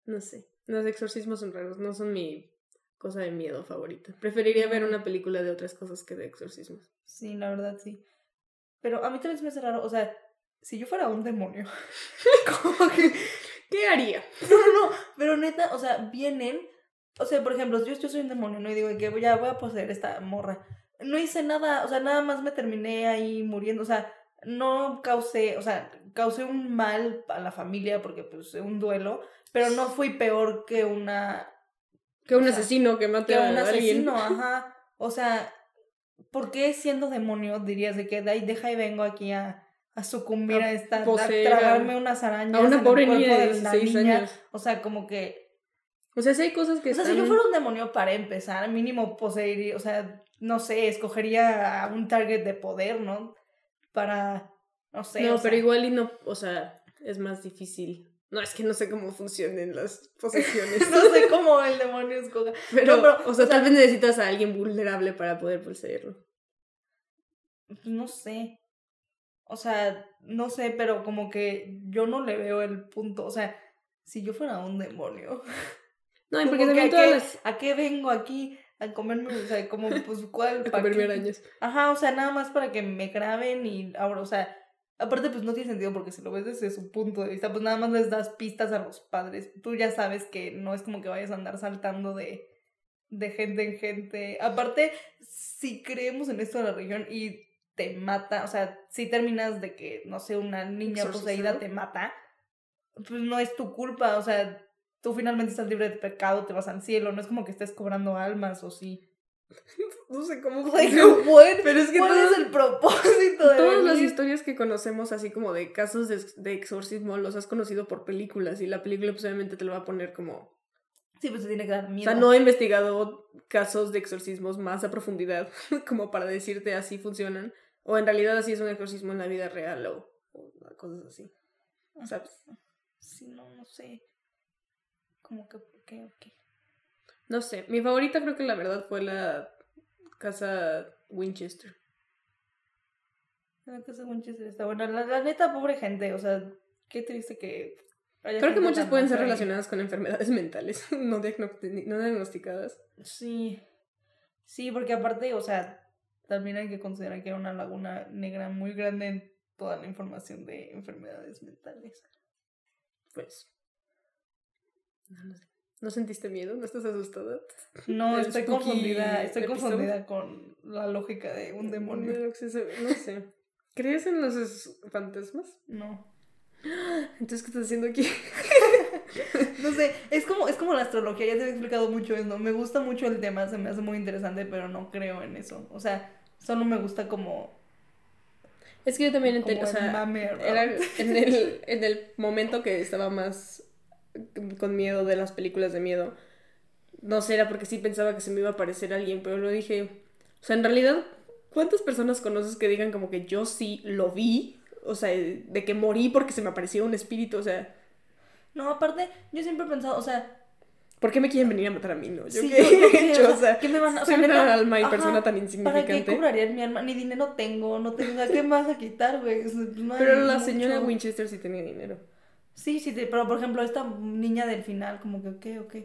No sé. Los exorcismos son raros, no son mi cosa de miedo favorita. Preferiría ver una película de otras cosas que de exorcismos. Sí, la verdad, sí. Pero a mí también se me hace raro, o sea, si yo fuera un demonio, que... ¿Qué haría? No, no, no, pero neta, o sea, vienen, o sea, por ejemplo, yo, yo soy un demonio, ¿no? Y digo que ya voy a poseer esta morra. No hice nada, o sea, nada más me terminé ahí muriendo, o sea, no causé, o sea, causé un mal a la familia porque, pues, un duelo, pero no fui peor que una, Que un O sea, asesino que mate que a un alguien. asesino, ajá. O sea, ¿por qué siendo demonio dirías de que de ahí deja y vengo aquí a, a sucumbir A a, esta, a poseer a- tragarme unas arañas A una en el pobre cuerpo niña de la 16 niña? años. O sea, como que O sea, sí hay cosas que o sea, están... si yo fuera un demonio para empezar, mínimo poseería, o sea, no sé, escogería a un target de poder, ¿no? Para, no sé. no, pero sea, igual y no, o sea, es más difícil. No, es que no sé cómo funcionan las posesiones. No sé cómo el demonio escoga. Pero, No, pero, o sea, o sea- tal vez necesitas a alguien vulnerable para poder poseerlo. Pues no sé. O sea, no sé, pero como que yo no le veo el punto. O sea, si yo fuera un demonio. No, y porque que también ¿a, todas qué, las... ¿A qué vengo aquí? A comerme, o sea, como, pues, ¿cuál? A ¿Pa' comerme arañas. Ajá, o sea, nada más para que me graben y ahora, o sea, aparte pues no tiene sentido porque si lo ves desde su punto de vista, pues nada más les das pistas a los padres. Tú ya sabes que no es como que vayas a andar saltando de, de gente en gente. Aparte, si creemos en esto de la religión y te mata, o sea, si terminas de que, no sé, una niña poseída te mata, pues no es tu culpa, o sea, tú finalmente estás libre de pecado, te vas al cielo, no es como que estés cobrando almas o sí. No sé cómo Like? Pero es que ¿Cuál todas- es el propósito de Todas las historias que conocemos, así como de casos de, de exorcismo, los has conocido por películas y la película pues obviamente te lo va a poner como... Sí, pues te tiene que dar O miedo. sea, no he investigado casos de exorcismos más a profundidad como para decirte así funcionan. O en realidad así es un exorcismo en la vida real o, o cosas así. ¿Sabes? Sí, no, no sé. Como que, ¿por qué? ¿O qué? No sé, mi favorita creo que la verdad fue la casa Winchester. La casa Winchester está buena. La, la neta, pobre gente, o sea, qué triste que. haya Creo que muchas pueden ser ahí. relacionadas con enfermedades mentales, no, no diagnosticadas. Sí. Sí, porque aparte, o sea, también hay que considerar que hay una laguna negra muy grande en toda la información de enfermedades mentales. Pues. No, no sé. ¿No sentiste miedo? ¿No estás asustada? No, El estoy confundida. Estoy confundida con la lógica de un demonio. No, sé. ¿Crees en los fantasmas? No. Entonces, ¿qué estás haciendo aquí? No sé, es como, es como la astrología, ya te he explicado mucho eso. Me gusta mucho el tema, se me hace muy interesante, pero no creo en eso. O sea, solo me gusta como. Es que yo también entendí, o sea, mame around. era en el, en el momento que estaba más con miedo de las películas de miedo. No sé, era porque sí pensaba que se me iba a aparecer alguien, pero lo dije, o sea, en realidad, ¿cuántas personas conoces que digan como que yo sí lo vi? O sea, de que morí porque se me apareció un espíritu, o sea, No, aparte, yo siempre he pensado, o sea, ¿por qué me quieren venir a matar a mí, no? Yo Sí, qué he hecho, o sea, ¿qué me van a- o soy sea, una neta, alma y ajá, persona tan ¿para qué insignificante. cobrarían mi alma? Ni dinero tengo, no tengo, ¿qué vas a quitar, güey? No hay Pero la mucho. señora Winchester sí tenía dinero. Sí, sí, pero por ejemplo, esta niña del final, como que, ok, ok.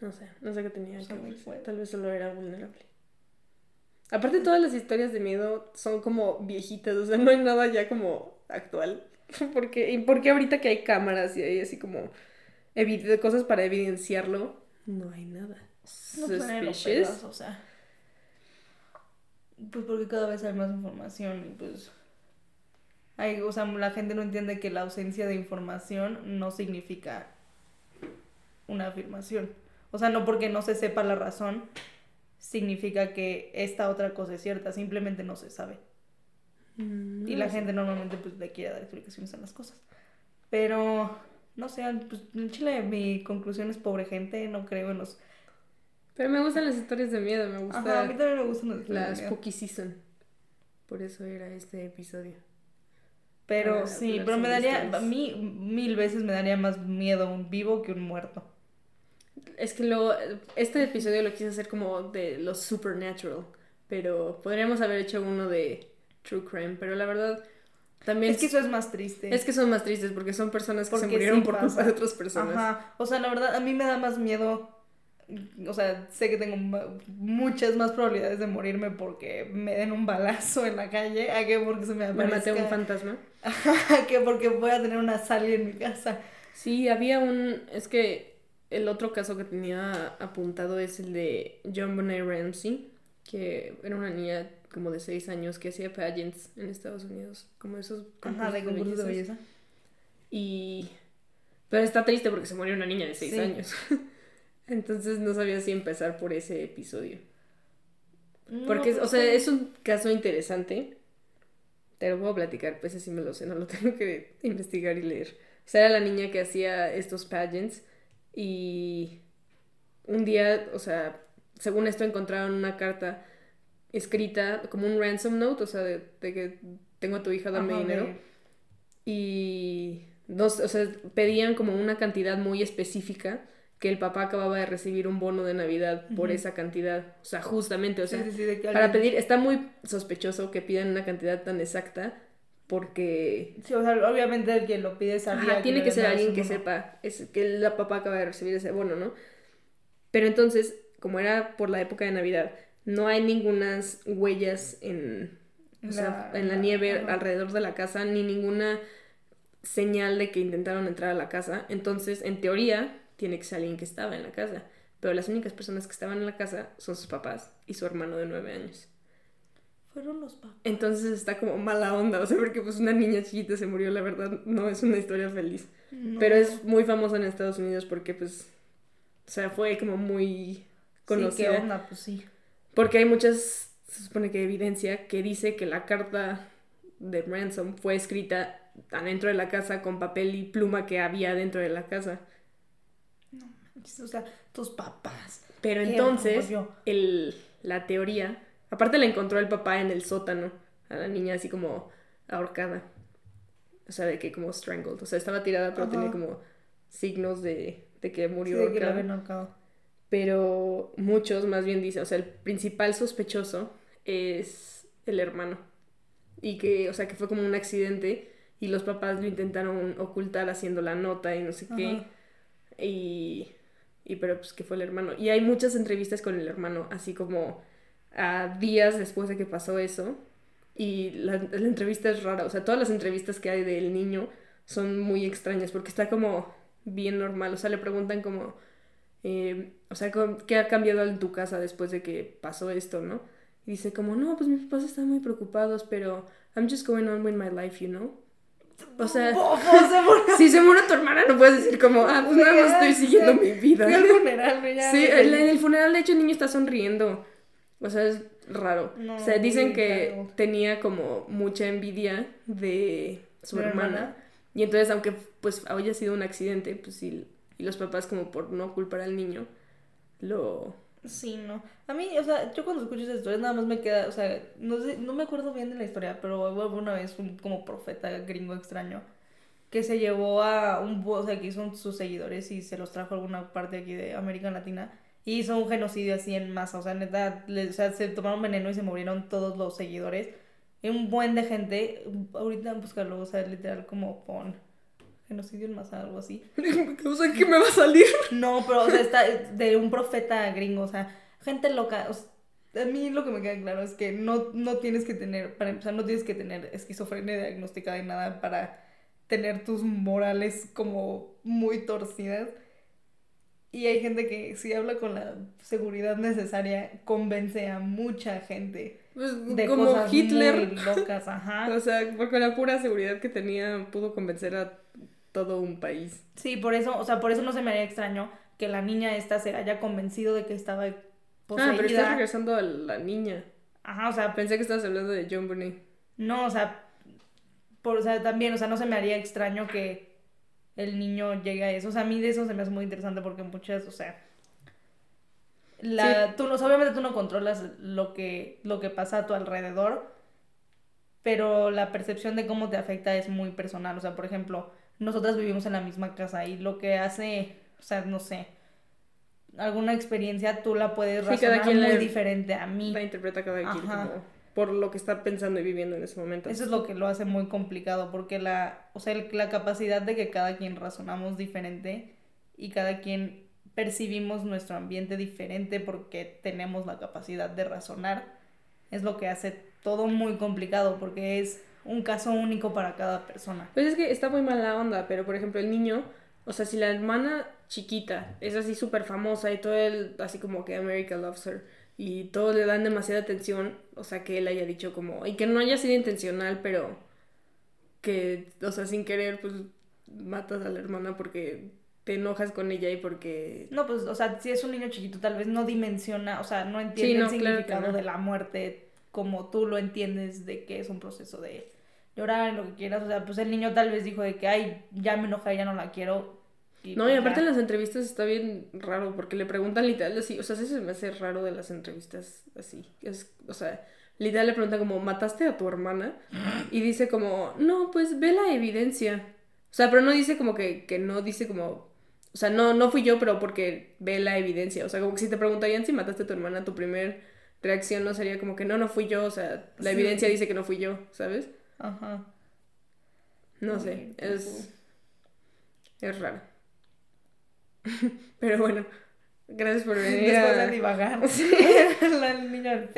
No sé, no sé qué tenía O sea, que. Tal vez solo era vulnerable. Aparte todas las historias de miedo son como viejitas, o sea, no hay nada ya como actual. Porque, y porque ahorita que hay cámaras y hay así como cosas para evidenciarlo, no hay nada. No Suspicious. pegas, o sea. Pues porque cada vez hay más información y pues. Hay, o sea, la gente no entiende que la ausencia de información no significa una afirmación. O sea, no porque no se sepa la razón significa que esta otra cosa es cierta, simplemente no se sabe. Mm, Y la sé. gente normalmente pues le quiere dar explicaciones a las cosas. Pero, no sé, pues en Chile mi conclusión es pobre gente, no creo en los... Pero me gustan las historias de miedo, me gusta Ajá, a mí también me gustan los la historias miedo. Spooky Season. Por eso era este episodio. Pero sí, pero me daría, a mí mil veces me daría más miedo un vivo que un muerto. Es que luego, este episodio lo quise hacer como de lo supernatural, pero podríamos haber hecho uno de true crime, pero la verdad también Es que eso es más triste. es que son más tristes porque son personas que se murieron sí por pasa. culpa de otras personas. Ajá, o sea, la verdad, a mí me da más miedo, o sea, sé que tengo muchas más probabilidades de morirme porque me den un balazo en la calle, a que porque se me Me maté un aparezca, fantasma. a que porque voy a tener una sally en mi casa. Sí, había un es que el otro caso que tenía apuntado es el de John Bonet Ramsey, que era una niña como de 6 años que hacía pageants en Estados Unidos, como esos Ajá, de concursos de belleza. Y. Pero está triste porque se murió una niña de 6 Sí. años. Entonces no sabía si empezar por ese episodio. No, Porque, pues o sea, es un caso interesante. Te lo puedo platicar, pues así me lo sé, no lo tengo que investigar y leer. O sea, era la niña que hacía estos pageants y un día, o sea, según esto encontraron una carta escrita como un ransom note, o sea, de, de que tengo a tu hija, dame Ajá, dinero. Y dos, o sea, pedían como una cantidad muy específica que el papá acababa de recibir un bono de Navidad por esa cantidad. O sea, justamente, o sea, sí, sí, sí, de que para pedir, está muy sospechoso que pidan una cantidad tan exacta porque Sí, o sea, obviamente el que lo pide sabía Ajá, tiene le que ser alguien que sepa es, que la papá acaba de recibir ese bono, ¿no? Pero entonces, como era por la época de Navidad, no hay ningunas huellas en, o sea, La- en la la- nieve alrededor de la casa, ni ninguna señal de que intentaron entrar a la casa. Entonces, en teoría, tiene que ser alguien que estaba en la casa. Pero las únicas personas que estaban en la casa son sus papás y su hermano de nueve años. Fueron los papás. Entonces está como mala onda, o sea, porque pues una niña chiquita se murió, la verdad, no es una historia feliz. Pero es muy famosa en Estados Unidos porque pues, o sea, fue como muy Sí, conocida. ¿qué onda? Pues sí. Porque hay muchas, se supone que evidencia que dice que la carta de Ransom fue escrita adentro de la casa con papel y pluma que había dentro de la casa. O sea, tus papás. Pero entonces, el, la teoría, aparte la encontró el papá en el sótano, a la niña así como ahorcada. O sea, de que como strangled. O sea, estaba tirada, pero Ajá. tenía como signos de, de que Sí, murió de que la habían ahorcado. Pero muchos más bien dicen, o sea, el principal sospechoso es el hermano. Y que, o sea, que fue como un accidente y los papás lo intentaron ocultar haciendo la nota y no sé qué. Y, y pero pues que fue el hermano. Y hay muchas entrevistas con el hermano, así como a días después de que pasó eso. Y la, la entrevista es rara, o sea, todas las entrevistas que hay del niño son muy extrañas porque está como bien normal, o sea, le preguntan como, eh, o sea, ¿qué ha cambiado en tu casa después de que pasó esto, no? Y dice como, no, pues mis papás están muy preocupados, pero I'm just going on with my life, you know. O sea, bofo, se murió. si se muere tu hermana, no puedes decir como, ah, pues nada más estoy siguiendo mi vida. Fui al funeral, Sí, en el funeral, de hecho, el niño está sonriendo. O sea, es raro. No, o sea, dicen que tenía como mucha envidia de su ¿De la hermana. hermana? Y entonces, aunque pues haya sido un accidente, pues sí, y los papás como por no culpar al niño, lo... Sí, no. A mí, o sea, yo cuando escucho esas historias nada más me queda, o sea, no sé, no me acuerdo bien de la historia, pero hubo una vez un como profeta gringo extraño que se llevó a un, o sea, que hizo sus seguidores y se los trajo a alguna parte aquí de América Latina y hizo un genocidio así en masa, o sea, neta, le- o sea, se tomaron veneno y se murieron todos los seguidores. Y un buen de gente, ahorita búscalo, o sea, literal como pon genocidio en masa, algo así. O sea, ¿qué me va a salir? No, pero o sea, está de un profeta gringo, o sea, gente loca. o sea, a mí lo que me queda claro es que no, no tienes que tener, para empezar, no tienes que tener esquizofrenia diagnosticada y nada para tener tus morales como muy torcidas. Y hay gente que si habla con la seguridad necesaria, convence a mucha gente Pues de como cosas Hitler. muy locas, ajá. O sea, con la pura seguridad que tenía, pudo convencer a todo un país. Sí, por eso, o sea, por eso no se me haría extraño que la niña esta se haya convencido de que estaba poseída. Ah, pero estás regresando a la niña. Ajá, o sea, Pensé que estabas hablando de John Bonet. no, o sea, por, o sea, también, o sea, no se me haría extraño que el niño llegue a eso. O sea, a mí de eso se me hace muy interesante porque muchas, o sea, la, tú no, o sea, obviamente tú no controlas lo que, lo que pasa a tu alrededor, pero la percepción de cómo te afecta es muy personal. O sea, por ejemplo, nosotras vivimos en la misma casa y lo que hace, o sea, no sé, alguna experiencia tú la puedes Sí, razonar cada quien muy la- diferente a mí. La interpreta cada quien como por lo que está pensando y viviendo en ese momento. Eso es lo que lo hace muy complicado, porque la, o sea, el- la capacidad de que cada quien razonamos diferente y cada quien percibimos nuestro ambiente diferente porque tenemos la capacidad de razonar, es lo que hace todo muy complicado, porque es un caso único para cada persona. Pues es que está muy mala onda, pero por ejemplo el niño, o sea, si la hermana chiquita es así súper famosa y todo el, así como que America loves her, y todos le dan demasiada atención, o sea, que él haya dicho como, y que no haya sido intencional, pero que, o sea, sin querer, pues matas a la hermana porque te enojas con ella y porque... No, pues, o sea, si es un niño chiquito, tal vez no dimensiona, o sea, no entiende no, el claro significado no. de la muerte como tú lo entiendes de que es un proceso de llorar, lo que quieras. O sea, pues el niño tal vez dijo de que, ay, ya me enojé, ya no la quiero. No, y pues aparte en las entrevistas está bien raro porque le preguntan literal así, o sea, eso se me hace raro de las entrevistas así. Es, o sea, literal le preguntan como, ¿mataste a tu hermana? Y dice como, no, pues ve la evidencia. O sea, pero no dice como que, que no dice como, o sea, no, no fui yo, pero porque ve la evidencia. O sea, como que si te preguntarían si mataste a tu hermana, tu primer reacción no sería como que no, no fui yo. O sea, la Sí. evidencia dice que no fui yo, ¿sabes? Ajá. No sé, es, es raro. Pero bueno, gracias por venir Después a... de divagar. la niña.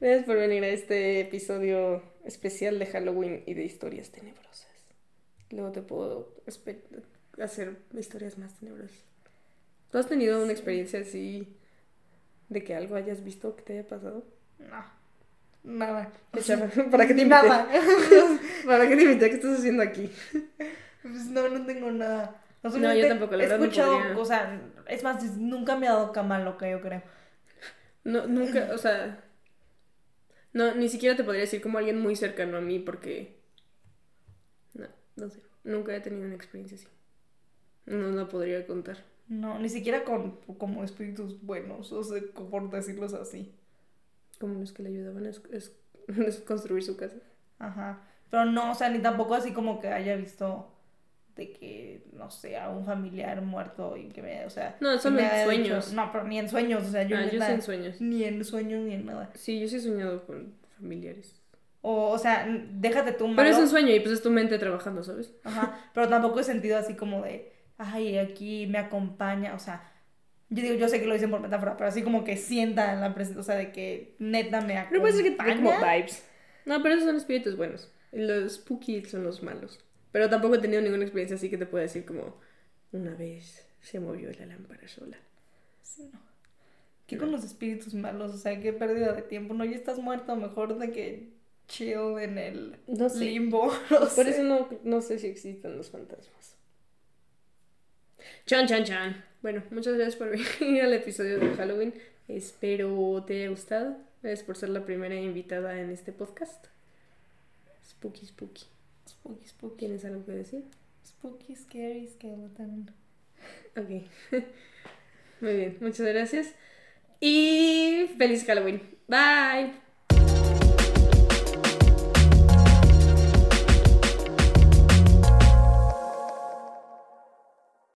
Gracias por venir a este episodio especial de Halloween y de historias tenebrosas. Luego te puedo hacer historias más tenebrosas. ¿Tú has tenido una experiencia así de que algo hayas visto que te haya pasado? No. Nada. ¿Para qué te invité? Nada. ¿Para qué te invité? ¿Qué estás haciendo aquí? Pues no, no tengo nada. O sea, No, yo tampoco, la He verdad escuchado podría. cosas. Es más, nunca me ha dado cama loca, yo creo. No, nunca, o sea... No, ni siquiera te podría decir como alguien muy cercano a mí porque... No, no sé. Nunca he tenido una experiencia así. No la podría contar. No, ni siquiera con como espíritus buenos, o sea, por decirlos así. Como los que le ayudaban a es- es- es construir su casa. Ajá. Pero no, o sea, ni tampoco así como que haya visto de que, no sé, a un familiar muerto y que me, o sea... No, solo en sueños. dicho- no, pero ni en sueños, o sea, yo, ah, yo sé en sueños. ni en sueños ni en nada. Sí, yo sí he soñado con familiares. O, o sea, déjate tú Pero malo. es un sueño y pues es tu mente trabajando, ¿sabes? Ajá, pero tampoco he sentido así como de, ay, aquí me acompaña, o sea, yo digo, yo sé que lo dicen por metáfora, pero así como que sienta en la presencia, o sea, de que neta me acompaña. Pero puede ser que tenga como vibes. No, pero esos son espíritus buenos. Los spooky son los malos. Pero tampoco he tenido ninguna experiencia así que te pueda decir como una vez se movió la lámpara sola. Sí, no. ¿Qué con los espíritus malos? O sea, qué pérdida de tiempo. No, ya estás muerto, mejor de que chill en el No sé. limbo. no Por sé. eso no, no sé si existen los fantasmas. Chan, chan, chan. Bueno, muchas gracias por venir al episodio de Halloween. Espero te haya gustado. Gracias por ser la primera invitada en este podcast. Spooky, spooky. Spooky, spooky. ¿Tienes algo que decir? Spooky, scary skeleton. Ok. Muy bien, muchas gracias. Y feliz Halloween. Bye.